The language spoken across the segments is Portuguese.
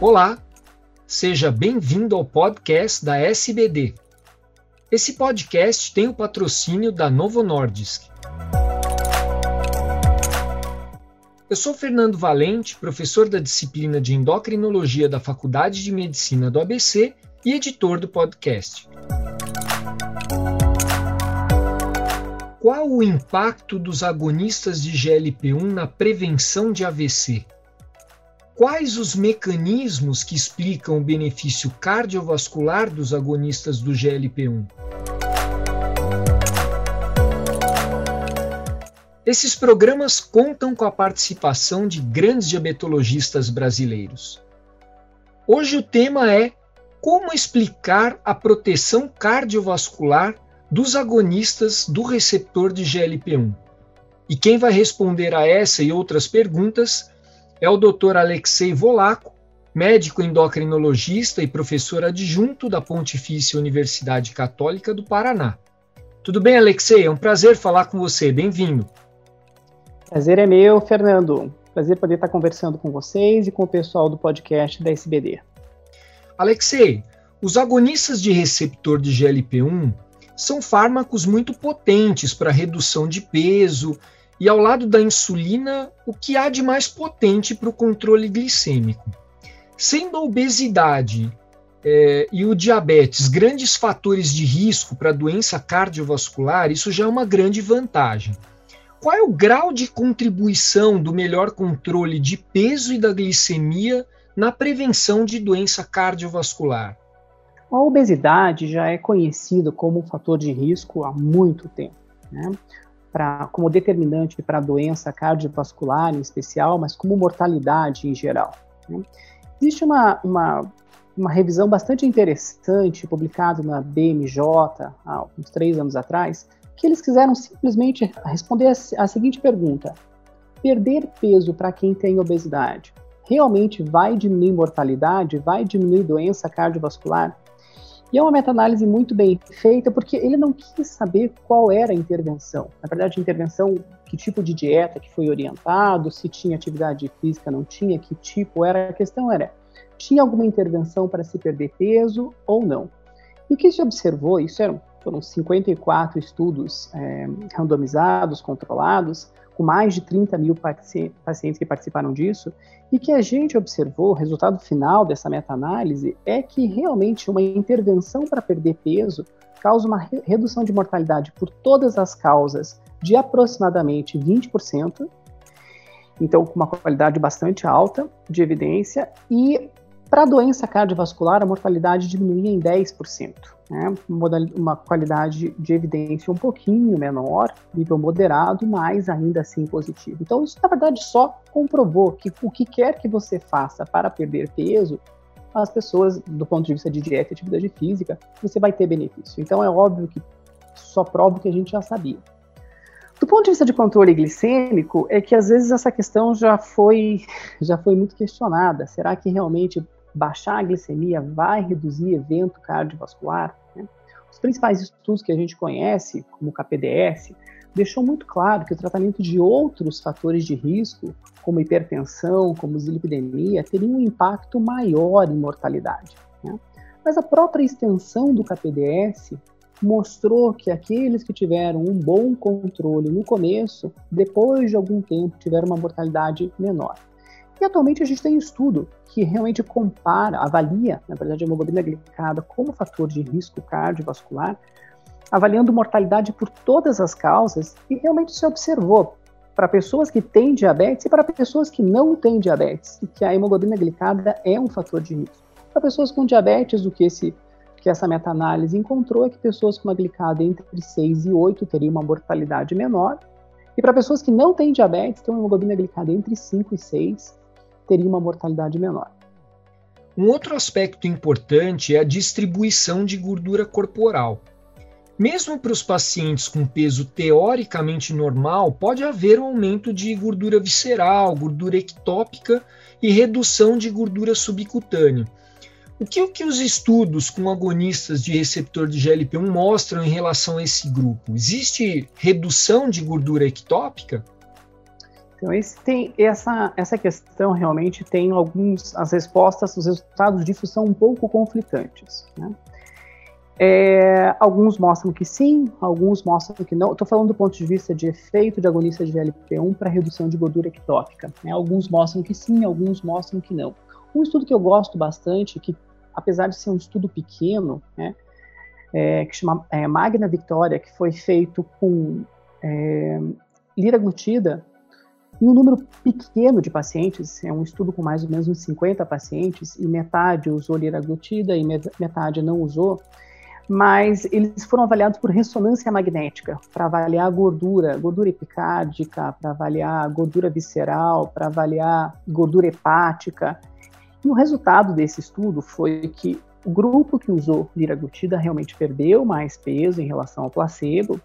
Olá, seja bem-vindo ao podcast da SBD. Esse podcast tem o patrocínio da Novo Nordisk. Eu sou Fernando Valente, professor da disciplina de endocrinologia da Faculdade de Medicina do ABC e editor do podcast. Qual o impacto dos agonistas de GLP-1 na prevenção de AVC? Quais os mecanismos que explicam o benefício cardiovascular dos agonistas do GLP-1? Esses programas contam com a participação de grandes diabetologistas brasileiros. Hoje o tema é como explicar a proteção cardiovascular dos agonistas do receptor de GLP-1. E quem vai responder a essa e outras perguntas é o Dr. Alexei Volaco, médico endocrinologista e professor adjunto da Pontifícia Universidade Católica do Paraná. Tudo bem, Alexei? É um prazer falar com você. Bem-vindo. Prazer é meu, Fernando. Prazer poder estar conversando com vocês e com o pessoal do podcast da SBD. Alexei, os agonistas de receptor de GLP-1 são fármacos muito potentes para redução de peso e ao lado da insulina, o que há de mais potente para o controle glicêmico. Sendo a obesidade é, e o diabetes grandes fatores de risco para doença cardiovascular, isso já é uma grande vantagem. Qual é o grau de contribuição do melhor controle de peso e da glicemia na prevenção de doença cardiovascular? A obesidade já é conhecida como um fator de risco há muito tempo. Né? pra, como determinante para a doença cardiovascular em especial, mas como mortalidade em geral. Né? Existe uma, uma, uma, revisão bastante interessante publicada na BMJ há uns três anos atrás, que eles quiseram simplesmente responder a, seguinte pergunta: perder peso para quem tem obesidade realmente vai diminuir mortalidade, vai diminuir doença cardiovascular? E é uma meta-análise muito bem feita, porque ele não quis saber qual era a intervenção. Na verdade, a intervenção, que tipo de dieta que foi orientado, se tinha atividade física, não tinha, que tipo era. A questão era, tinha alguma intervenção para se perder peso ou não? E o que se observou, isso eram, foram 54 estudos é, randomizados, controlados, com mais de 30 mil pacientes que participaram disso, e que a gente observou, o resultado final dessa meta-análise é que realmente uma intervenção para perder peso causa uma redução de mortalidade por todas as causas de aproximadamente 20%, então com uma qualidade bastante alta de evidência, e para a doença cardiovascular, a mortalidade diminuía em 10%, né? uma qualidade de evidência um pouquinho menor, nível moderado, mas ainda assim positivo. Então, isso na verdade só comprovou que o que quer que você faça para perder peso, as pessoas, do ponto de vista de dieta e atividade física, você vai ter benefício. Então, é óbvio que só prova o que a gente já sabia. Do ponto de vista de controle glicêmico, é que às vezes essa questão já foi, já foi muito questionada. Será que realmente baixar a glicemia vai reduzir evento cardiovascular. Né? Os principais estudos que a gente conhece, como o KPDS, deixou muito claro que o tratamento de outros fatores de risco, como hipertensão, como dislipidemia, teria um impacto maior em mortalidade. Né? Mas a própria extensão do KPDS mostrou que aqueles que tiveram um bom controle no começo, depois de algum tempo, tiveram uma mortalidade menor. E atualmente a gente tem um estudo que realmente compara, avalia, na verdade, a hemoglobina glicada como fator de risco cardiovascular, avaliando mortalidade por todas as causas e realmente se observou para pessoas que têm diabetes e para pessoas que não têm diabetes, que a hemoglobina glicada é um fator de risco. Para pessoas com diabetes, o que, esse, que essa meta-análise encontrou é que pessoas com uma glicada entre 6 e 8 teriam uma mortalidade menor, e para pessoas que não têm diabetes, tem uma hemoglobina glicada entre 5 e 6, teria uma mortalidade menor. Um outro aspecto importante é a distribuição de gordura corporal. Mesmo para os pacientes com peso teoricamente normal, pode haver um aumento de gordura visceral, gordura ectópica e redução de gordura subcutânea. O que, o que os estudos com agonistas de receptor de GLP-1 mostram em relação a esse grupo? Existe redução de gordura ectópica? Então, esse tem essa, essa questão realmente tem alguns as respostas, os resultados disso são um pouco conflitantes. Né? É, alguns mostram que sim, alguns mostram que não. Estou falando do ponto de vista de efeito de agonista de GLP-1 para redução de gordura ectópica. Né? Alguns mostram que sim, alguns mostram que não. Um estudo que eu gosto bastante, que apesar de ser um estudo pequeno, né, é, que chama é, Magna Victoria, que foi feito com é, liraglutida em um número pequeno de pacientes, é um estudo com mais ou menos uns 50 pacientes, e metade usou liraglutida e metade não usou, mas eles foram avaliados por ressonância magnética, para avaliar gordura, gordura epicárdica, para avaliar gordura visceral, para avaliar gordura hepática. E o resultado desse estudo foi que o grupo que usou liraglutida realmente perdeu mais peso em relação ao placebo,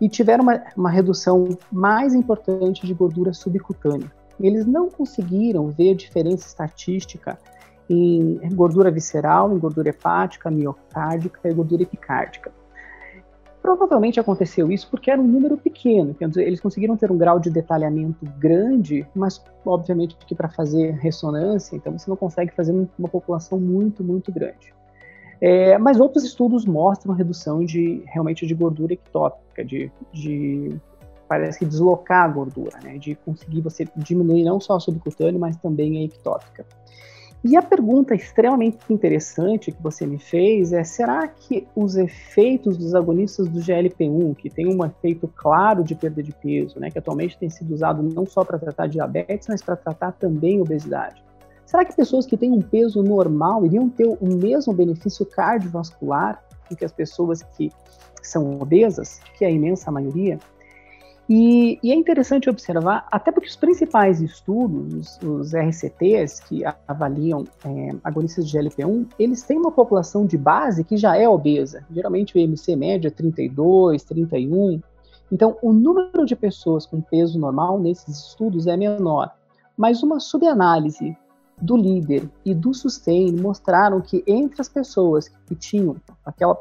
e tiveram uma, uma redução mais importante de gordura subcutânea. Eles não conseguiram ver diferença estatística em gordura visceral, em gordura hepática, miocárdica e gordura epicárdica. Provavelmente aconteceu isso porque era um número pequeno, eles conseguiram ter um grau de detalhamento grande, mas obviamente que para fazer ressonância, então você não consegue fazer uma população muito, muito grande. É, mas outros estudos mostram redução de realmente de gordura ectópica, de, de parece que deslocar a gordura, né, de conseguir você diminuir não só a subcutânea, mas também a ectópica. E a pergunta extremamente interessante que você me fez é: será que os efeitos dos agonistas do GLP-1, que tem um efeito claro de perda de peso, né, que atualmente tem sido usado não só para tratar diabetes, mas para tratar também obesidade, Será que pessoas que têm um peso normal iriam ter o mesmo benefício cardiovascular do que as pessoas que são obesas, que é a imensa maioria? E, e, é interessante observar, até porque os principais estudos, os, RCTs, que avaliam é, agonistas de GLP-1, eles têm uma população de base que já é obesa. Geralmente o IMC médio é 32, 31. Então, o número de pessoas com peso normal nesses estudos é menor. Mas uma subanálise do líder e do sustain mostraram que entre as pessoas que tinham aquela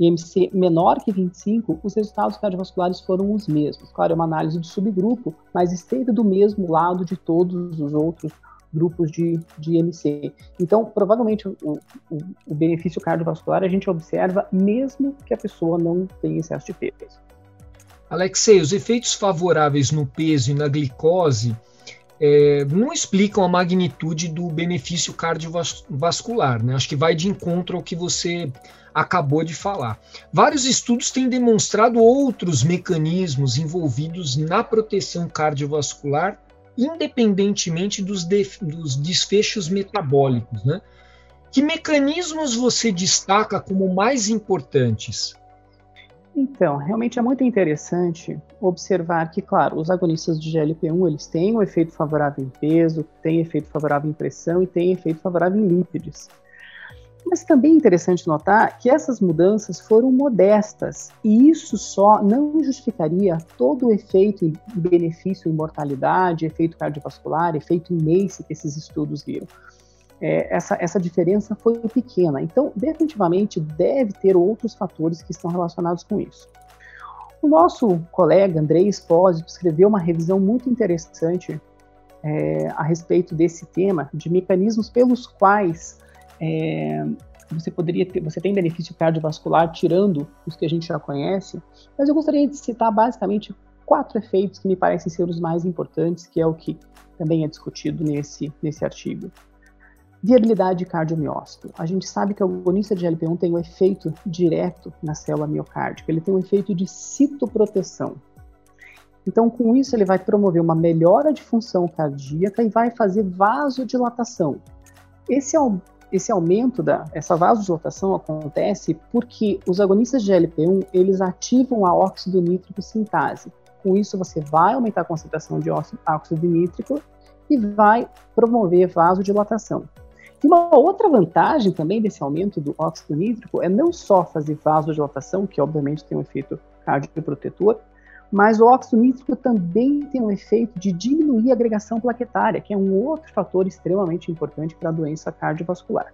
IMC menor que 25, os resultados cardiovasculares foram os mesmos. Claro, é uma análise de subgrupo, mas esteve do mesmo lado de todos os outros grupos de, de IMC. Então, provavelmente, o, o, o benefício cardiovascular a gente observa mesmo que a pessoa não tenha excesso de peso. Alexei, os efeitos favoráveis no peso e na glicose é, não explicam a magnitude do benefício cardiovascular. Né? Acho que vai de encontro ao que você acabou de falar. Vários estudos têm demonstrado outros mecanismos envolvidos na proteção cardiovascular, independentemente dos, dos desfechos metabólicos. Né? Que mecanismos você destaca como mais importantes? Então, realmente é muito interessante observar que, claro, os agonistas de GLP-1 eles têm um efeito favorável em peso, têm efeito favorável em pressão e têm efeito favorável em lípidos. Mas também é interessante notar que essas mudanças foram modestas e isso só não justificaria todo o efeito em benefício em mortalidade, efeito cardiovascular, efeito em MACE que esses estudos viram é, essa, essa diferença foi pequena. Então, definitivamente, deve ter outros fatores que estão relacionados com isso. O nosso colega Andrei Espósito escreveu uma revisão muito interessante é, a respeito desse tema, de mecanismos pelos quais é, você poderia ter, você tem benefício cardiovascular tirando os que a gente já conhece, mas eu gostaria de citar basicamente quatro efeitos que me parecem ser os mais importantes, que é o que também é discutido nesse, nesse artigo. Viabilidade cardiomiócito. A gente sabe que o agonista de GLP-1 tem um efeito direto na célula miocárdica, ele tem um efeito de citoproteção. Então, com isso, ele vai promover uma melhora de função cardíaca e vai fazer vasodilatação. Esse, esse aumento da essa vasodilatação acontece porque os agonistas de GLP-1 eles ativam a óxido nítrico sintase. Com isso, você vai aumentar a concentração de óxido nítrico e vai promover vasodilatação. E uma outra vantagem também desse aumento do óxido nítrico é não só fazer vasodilatação, que obviamente tem um efeito cardioprotetor, mas o óxido nítrico também tem um efeito de diminuir a agregação plaquetária, que é um outro fator extremamente importante para a doença cardiovascular.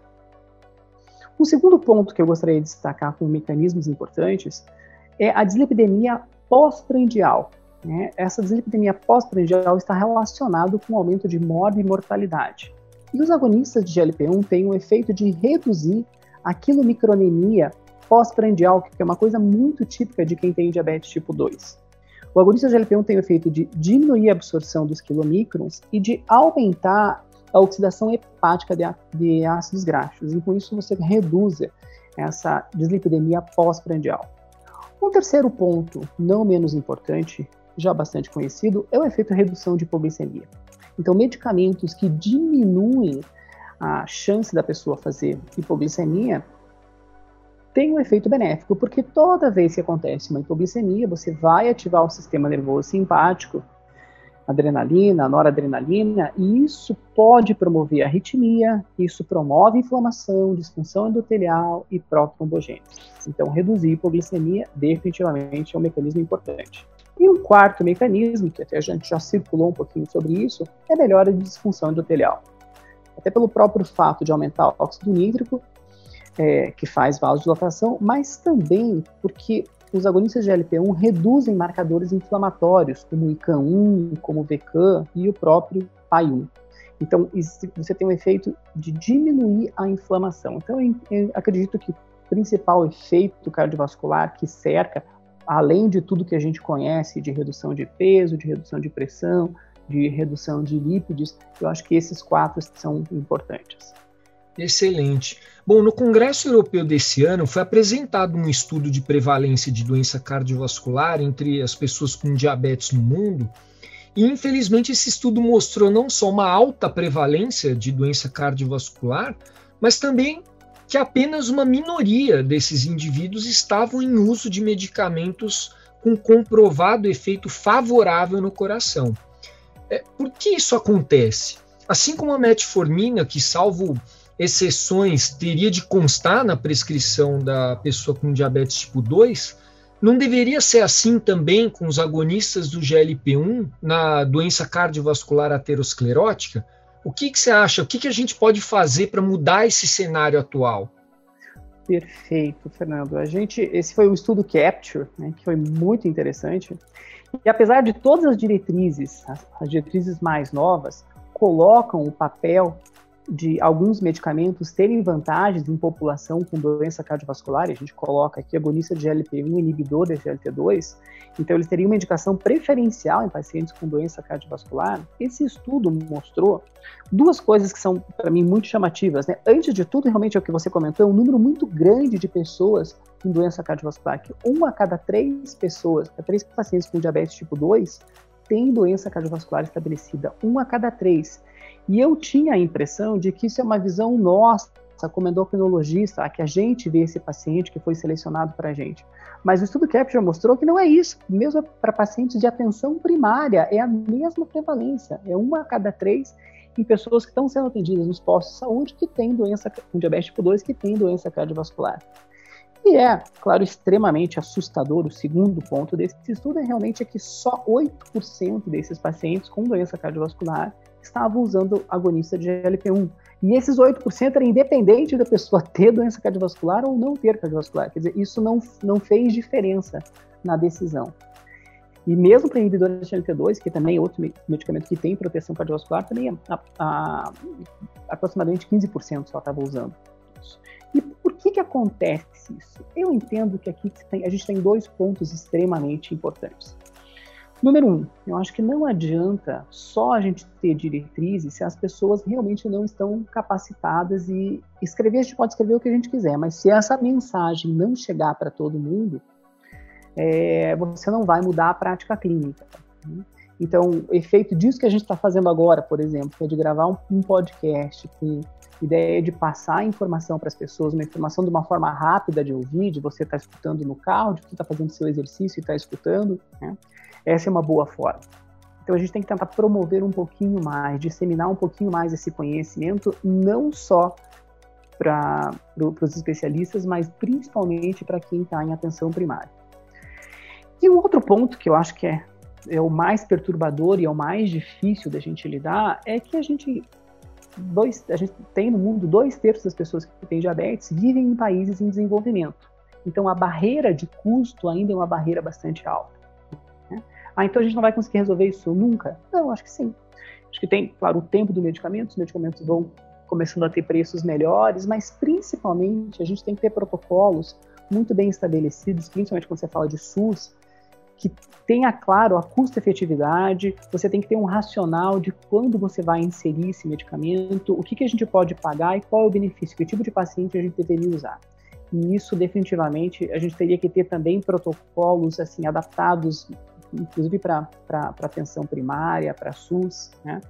O segundo ponto que eu gostaria de destacar como mecanismos importantes é a dislipidemia pós-prandial. né, essa dislipidemia pós-prandial está relacionada com o aumento de morte e mortalidade. E os agonistas de GLP-1 têm o efeito de reduzir a quilomicronemia pós-prandial, que é uma coisa muito típica de quem tem diabetes tipo 2. O agonista de GLP-1 tem o efeito de diminuir a absorção dos quilomicrons e de aumentar a oxidação hepática de, ácidos graxos. E com isso você reduz essa dislipidemia pós-prandial. Um terceiro ponto, não menos importante, já bastante conhecido, é o efeito redução de hipoglicemia. Então, medicamentos que diminuem a chance da pessoa fazer hipoglicemia tem um efeito benéfico, porque toda vez que acontece uma hipoglicemia, você vai ativar o sistema nervoso simpático, adrenalina, noradrenalina, e isso pode promover arritmia, isso promove inflamação, disfunção endotelial e trombogênese. Então, reduzir a hipoglicemia definitivamente é um mecanismo importante. E um quarto mecanismo, que até a gente já circulou um pouquinho sobre isso, é a melhora de disfunção endotelial. Até pelo próprio fato de aumentar o óxido nítrico, é, que faz vasodilatação, mas também porque os agonistas de LP1 reduzem marcadores inflamatórios, como o ICAM1, como o VCAM e o próprio PAI1. Então, você tem um efeito de diminuir a inflamação. Então, eu acredito que o principal efeito cardiovascular que cerca, além de tudo que a gente conhece de redução de peso, de redução de pressão, de redução de lípidos, eu acho que esses quatro são importantes. Excelente. Bom, no Congresso Europeu desse ano foi apresentado um estudo de prevalência de doença cardiovascular entre as pessoas com diabetes no mundo. E infelizmente esse estudo mostrou não só uma alta prevalência de doença cardiovascular, mas também que apenas uma minoria desses indivíduos estavam em uso de medicamentos com comprovado efeito favorável no coração. É, por que isso acontece? Assim como a metformina, que salvo exceções teria de constar na prescrição da pessoa com diabetes tipo 2, não deveria ser assim também com os agonistas do GLP-1 na doença cardiovascular aterosclerótica? O que, que você acha? O que, que a gente pode fazer para mudar esse cenário atual? Perfeito, Fernando. A gente, esse foi o estudo Capture, né, que foi muito interessante. E apesar de todas as diretrizes, as, as diretrizes mais novas, colocam o papel de alguns medicamentos terem vantagens em população com doença cardiovascular, a gente coloca aqui agonista de GLP-1, inibidor de GLT2, então eles teriam uma indicação preferencial em pacientes com doença cardiovascular. Esse estudo mostrou duas coisas que são, para mim, muito chamativas. Né? Antes de tudo, realmente é o que você comentou, é um número muito grande de pessoas com doença cardiovascular, que uma a cada três pessoas, a três pacientes com diabetes tipo 2, tem doença cardiovascular estabelecida, uma a cada três. E eu tinha a impressão de que isso é uma visão nossa, como endocrinologista, que a gente vê esse paciente que foi selecionado para a gente. Mas o estudo Capture mostrou que não é isso. Mesmo para pacientes de atenção primária, é a mesma prevalência. É uma a cada três em pessoas que estão sendo atendidas nos postos de saúde que têm doença com diabetes tipo 2, que têm doença cardiovascular. E é, claro, extremamente assustador. O segundo ponto desse estudo é realmente é que só 8% desses pacientes com doença cardiovascular estavam usando agonista de GLP-1. E esses 8% era independente da pessoa ter doença cardiovascular ou não ter cardiovascular. Quer dizer, isso não, não fez diferença na decisão. E mesmo para inibidores de GLP-2, que também é outro medicamento que tem proteção cardiovascular, também a, a, aproximadamente 15% só estava usando. E por que, que acontece isso? Eu entendo que aqui a gente tem dois pontos extremamente importantes. Número um, eu acho que não adianta só a gente ter diretrizes se as pessoas realmente não estão capacitadas e escrever, a gente pode escrever o que a gente quiser, mas se essa mensagem não chegar para todo mundo, é, você não vai mudar a prática clínica. Né? Então, o efeito disso que a gente está fazendo agora, por exemplo, que é de gravar um, um podcast com ideia de passar a informação para as pessoas, uma informação de uma forma rápida de ouvir, de você estar tá escutando no carro, de você estar tá fazendo seu exercício e estar tá escutando, né? Essa é uma boa forma. Então a gente tem que tentar promover um pouquinho mais, disseminar um pouquinho mais esse conhecimento, não só para pro, os especialistas, mas principalmente para quem está em atenção primária. E um outro ponto que eu acho que é, é o mais perturbador e é o mais difícil da gente lidar é que a gente dois, a gente tem no mundo dois terços das pessoas que têm diabetes vivem em países em desenvolvimento. Então a barreira de custo ainda é uma barreira bastante alta. Ah, então a gente não vai conseguir resolver isso nunca? Não, acho que sim. Acho que tem, claro, o tempo do medicamento, os medicamentos vão começando a ter preços melhores, mas principalmente a gente tem que ter protocolos muito bem estabelecidos, principalmente quando você fala de SUS, que tenha claro a custo-efetividade, você tem que ter um racional de quando você vai inserir esse medicamento, o que, que a gente pode pagar e qual é o benefício, que tipo de paciente a gente deveria usar. E isso definitivamente a gente teria que ter também protocolos assim adaptados, inclusive para atenção primária, para SUS, né?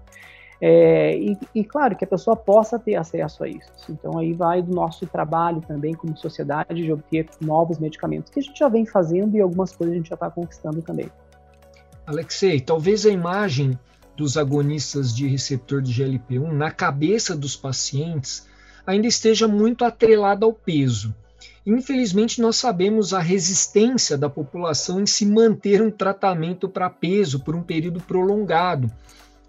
É, e, e, claro que a pessoa possa ter acesso a isso. Então aí vai do nosso trabalho também como sociedade de obter novos medicamentos que a gente já vem fazendo e algumas coisas a gente já está conquistando também. Alexei, talvez a imagem dos agonistas de receptor de GLP-1 na cabeça dos pacientes ainda esteja muito atrelada ao peso. Infelizmente, nós sabemos a resistência da população em se manter um tratamento para peso por um período prolongado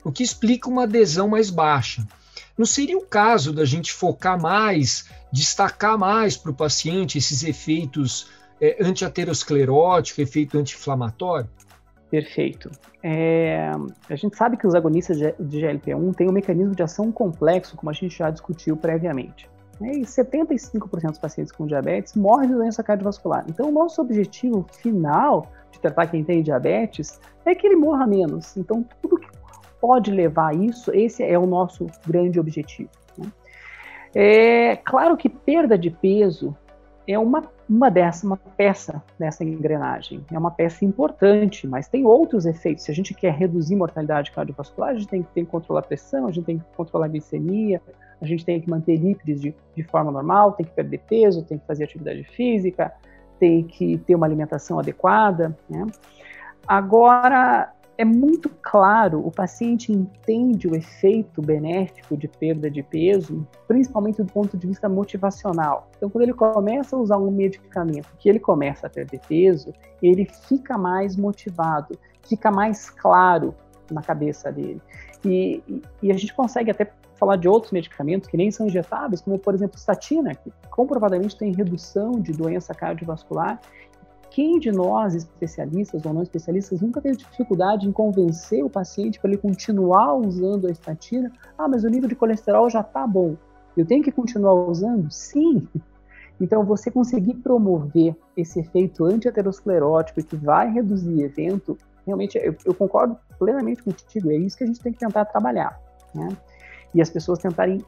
o que explica uma adesão mais baixa. Não seria o caso da gente focar mais, destacar mais para o paciente esses efeitos é, efeito anti-inflamatório? Perfeito. É, a gente sabe que os agonistas de GLP-1 têm um mecanismo de ação complexo, como a gente já discutiu previamente. E 75% dos pacientes com diabetes morrem de doença cardiovascular. Então, o nosso objetivo final de tratar quem tem diabetes é que ele morra menos. Então, tudo que pode levar a isso, esse é o nosso grande objetivo. Né? É claro que perda de peso é uma, uma dessa, uma peça dessa engrenagem. É uma peça importante, mas tem outros efeitos. Se a gente quer reduzir mortalidade cardiovascular, a gente tem, tem que controlar a pressão, a gente tem que controlar a glicemia, a gente tem que manter lípides de, de forma normal, tem que perder peso, tem que fazer atividade física, tem que ter uma alimentação adequada. Né? Agora, é muito claro, o paciente entende o efeito benéfico de perda de peso, principalmente do ponto de vista motivacional. Então, quando ele começa a usar um medicamento que ele começa a perder peso, ele fica mais motivado, fica mais claro na cabeça dele. E, e, e a gente consegue até falar de outros medicamentos que nem são injetáveis, como por exemplo statina, que comprovadamente tem redução de doença cardiovascular quem de nós, especialistas ou não especialistas, nunca teve dificuldade em convencer o paciente para ele continuar usando a estatina? Ah, mas o nível de colesterol já está bom. Eu tenho que continuar usando? Sim. Então, você conseguir promover esse efeito antiaterosclerótico que vai reduzir evento, realmente, eu, eu concordo plenamente contigo, é isso que a gente tem que tentar trabalhar. Né? E as pessoas tentarem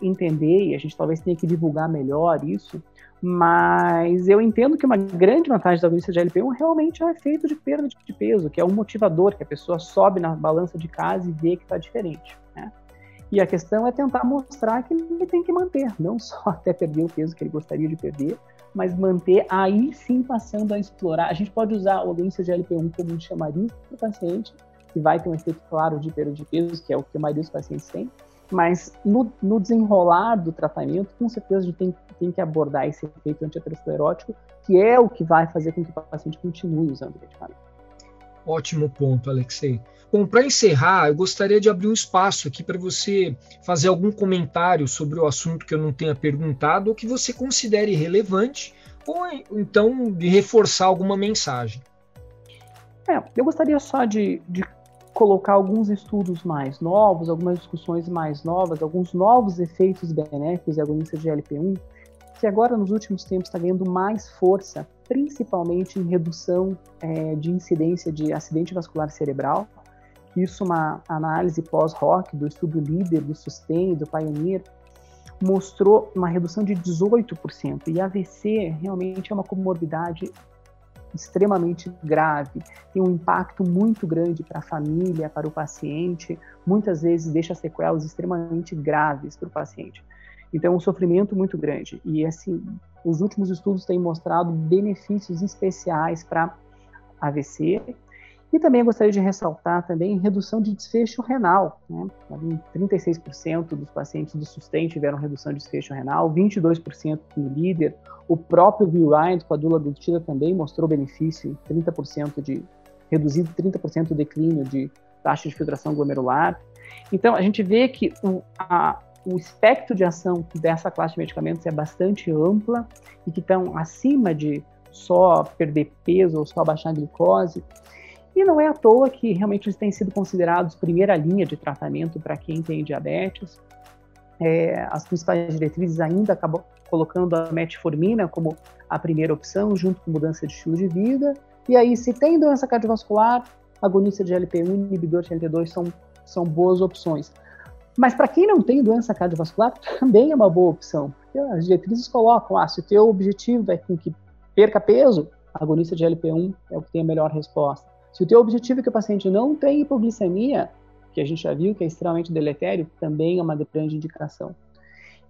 entender, e a gente talvez tenha que divulgar melhor isso, mas eu entendo que uma grande vantagem da agonista de LP1 realmente é o efeito de perda de peso, que é um motivador, que a pessoa sobe na balança de casa e vê que está diferente. Né? E a questão é tentar mostrar que ele tem que manter, não só até perder o peso que ele gostaria de perder, mas manter aí sim passando a explorar. A gente pode usar a agonista de LP1 como um chamariz para o paciente, que vai ter um efeito claro de perda de peso, que é o que a maioria dos pacientes tem, mas no, no, desenrolar do tratamento, com certeza a gente tem, tem que abordar esse efeito antiaterosclerótico, que é o que vai fazer com que o paciente continue usando o medicamento. Ótimo ponto, Alexei. Bom, para encerrar, eu gostaria de abrir um espaço aqui para você fazer algum comentário sobre o assunto que eu não tenha perguntado ou que você considere relevante, ou então de reforçar alguma mensagem. É, eu gostaria só de, de colocar alguns estudos mais novos, algumas discussões mais novas, alguns novos efeitos benéficos e agonistas de GLP-1, que agora nos últimos tempos está ganhando mais força, principalmente em redução é, de incidência de acidente vascular cerebral. Isso, uma análise pós-ROC do estudo líder do SUSTEM e do Pioneer, mostrou uma redução de 18%. E AVC realmente é uma comorbidade extremamente grave, tem um impacto muito grande para a família, para o paciente, muitas vezes deixa sequelas extremamente graves para o paciente. Então, é um sofrimento muito grande. E, assim, os últimos estudos têm mostrado benefícios especiais para AVC e também gostaria de ressaltar também redução de desfecho renal. Né? 36% dos pacientes do SUSTEM tiveram redução de desfecho renal, 22% no líder. O próprio VRIND com a dula adultida também mostrou benefício, 30% de reduzido 30% o declínio de taxa de filtração glomerular. Então, a gente vê que o, a, o espectro de ação dessa classe de medicamentos é bastante ampla e que estão acima de só perder peso ou só baixar a glicose E não é à toa que realmente eles têm sido considerados primeira linha de tratamento para quem tem diabetes. É, as principais diretrizes ainda acabam colocando a metformina como a primeira opção, junto com mudança de estilo de vida. E aí, se tem doença cardiovascular, agonista de LP1 e inibidor de LP2 são, são boas opções. Mas para quem não tem doença cardiovascular, também é uma boa opção. As diretrizes colocam, ah, se o teu objetivo é com que perca peso, agonista de LP1 é o que tem a melhor resposta. Se o teu objetivo é que o paciente não tem hipoglicemia, que a gente já viu que é extremamente deletério, também é uma grande indicação.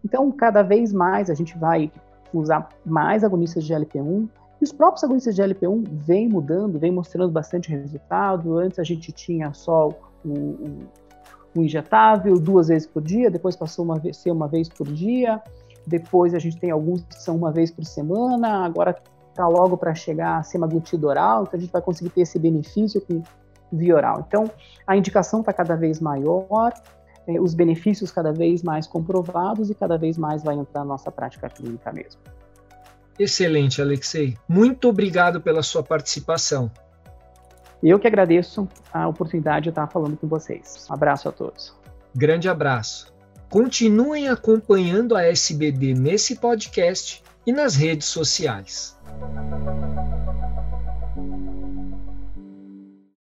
Então, cada vez mais a gente vai usar mais agonistas de LP1, e os próprios agonistas de LP1 vêm mudando, vêm mostrando bastante resultado. Antes a gente tinha só o, o, o injetável duas vezes por dia, depois passou a ser uma vez por dia, depois a gente tem alguns que são uma vez por semana, agora está logo para chegar a semaglutida oral, então a gente vai conseguir ter esse benefício com via oral. Então, a indicação está cada vez maior, eh, os benefícios cada vez mais comprovados e cada vez mais vai entrar na nossa prática clínica mesmo. Excelente, Alexei. Muito obrigado pela sua participação. Eu que agradeço a oportunidade de estar falando com vocês. Um abraço a todos. Grande abraço. Continuem acompanhando a SBD nesse podcast e nas redes sociais. Thank you.